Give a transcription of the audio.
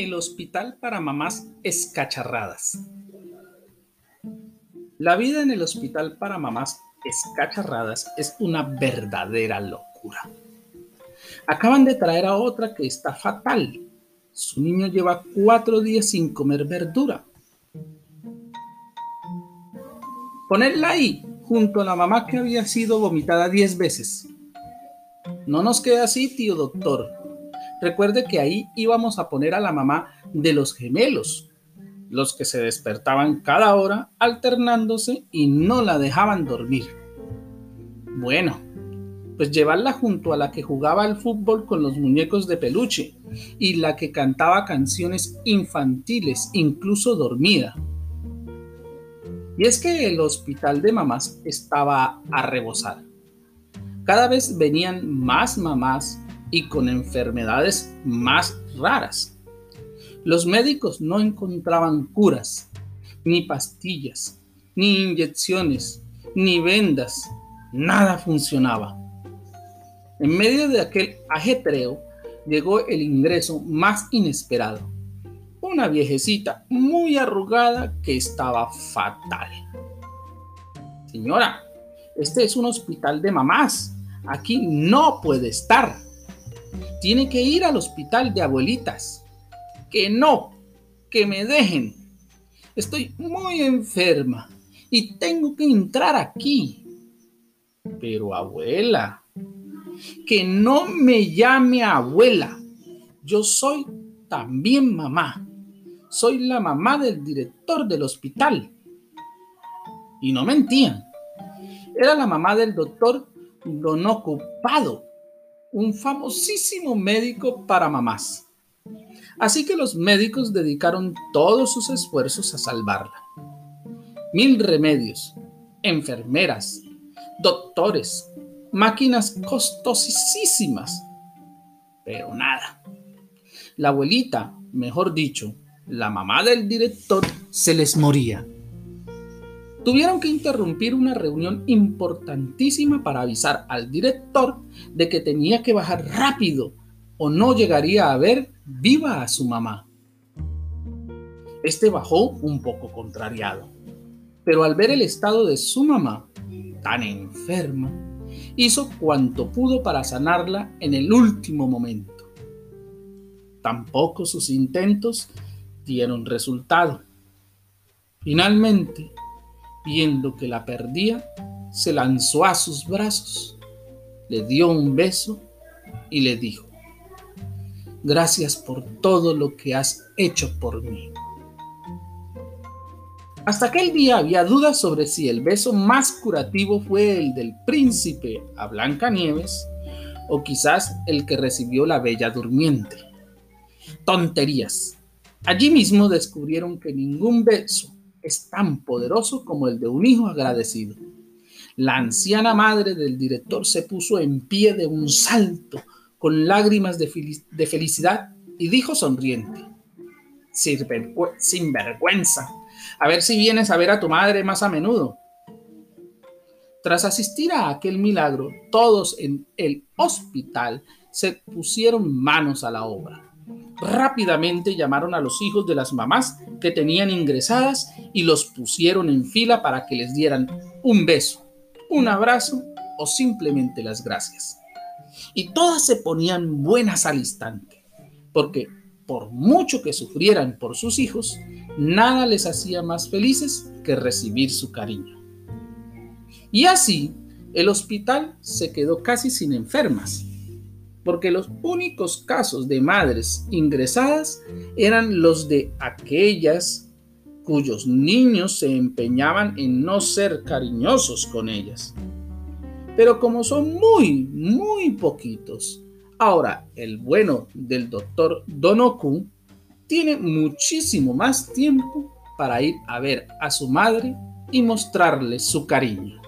El hospital para mamás escacharradas. La vida en el hospital para mamás escacharradas es una verdadera locura. Acaban de traer a otra que está fatal. Su niño lleva cuatro días sin comer verdura. Ponerla ahí, junto a la mamá que había sido vomitada diez veces. No nos queda así, tío doctor. Recuerde que ahí íbamos a poner a la mamá de los gemelos, los que se despertaban cada hora alternándose y no la dejaban dormir. Bueno, pues llevarla junto a la que jugaba al fútbol con los muñecos de peluche y la que cantaba canciones infantiles, incluso dormida. Y es que el hospital de mamás estaba a rebosar. Cada vez venían más mamás y con enfermedades más raras. Los médicos no encontraban curas, ni pastillas, ni inyecciones, ni vendas. Nada funcionaba. En medio de aquel ajetreo llegó el ingreso más inesperado. Una viejecita muy arrugada que estaba fatal. Señora, este es un hospital de mamás. Aquí no puede estar tiene que ir al hospital de abuelitas. Que no, que me dejen. Estoy muy enferma y tengo que entrar aquí. Pero abuela, que no me llame abuela. Yo soy también mamá. Soy la mamá del director del hospital. Y no mentían. Era la mamá del doctor Don Ocupado un famosísimo médico para mamás. Así que los médicos dedicaron todos sus esfuerzos a salvarla. Mil remedios, enfermeras, doctores, máquinas costosísimas, pero nada. La abuelita, mejor dicho, la mamá del director, se les moría. Tuvieron que interrumpir una reunión importantísima para avisar al director de que tenía que bajar rápido o no llegaría a ver viva a su mamá. Este bajó un poco contrariado, pero al ver el estado de su mamá, tan enferma, hizo cuanto pudo para sanarla en el último momento. Tampoco sus intentos dieron resultado. Finalmente, viendo que la perdía, se lanzó a sus brazos, le dio un beso y le dijo, gracias por todo lo que has hecho por mí. Hasta aquel día había dudas sobre si el beso más curativo fue el del príncipe a Blancanieves o quizás el que recibió la bella durmiente. Tonterías. Allí mismo descubrieron que ningún beso es tan poderoso como el de un hijo agradecido. La anciana madre del director se puso en pie de un salto, con lágrimas de, felicidad, y dijo sonriente, sin vergüenza, a ver si vienes a ver a tu madre más a menudo. Tras asistir a aquel milagro, todos en el hospital se pusieron manos a la obra. Rápidamente llamaron a los hijos de las mamás que tenían ingresadas y los pusieron en fila para que les dieran un beso, un abrazo o simplemente las gracias. Y todas se ponían buenas al instante, porque por mucho que sufrieran por sus hijos, nada les hacía más felices que recibir su cariño. Y así, el hospital se quedó casi sin enfermas porque los únicos casos de madres ingresadas eran los de aquellas cuyos niños se empeñaban en no ser cariñosos con ellas. Pero como son muy, muy poquitos, ahora el bueno del doctor Donoku tiene muchísimo más tiempo para ir a ver a su madre y mostrarle su cariño.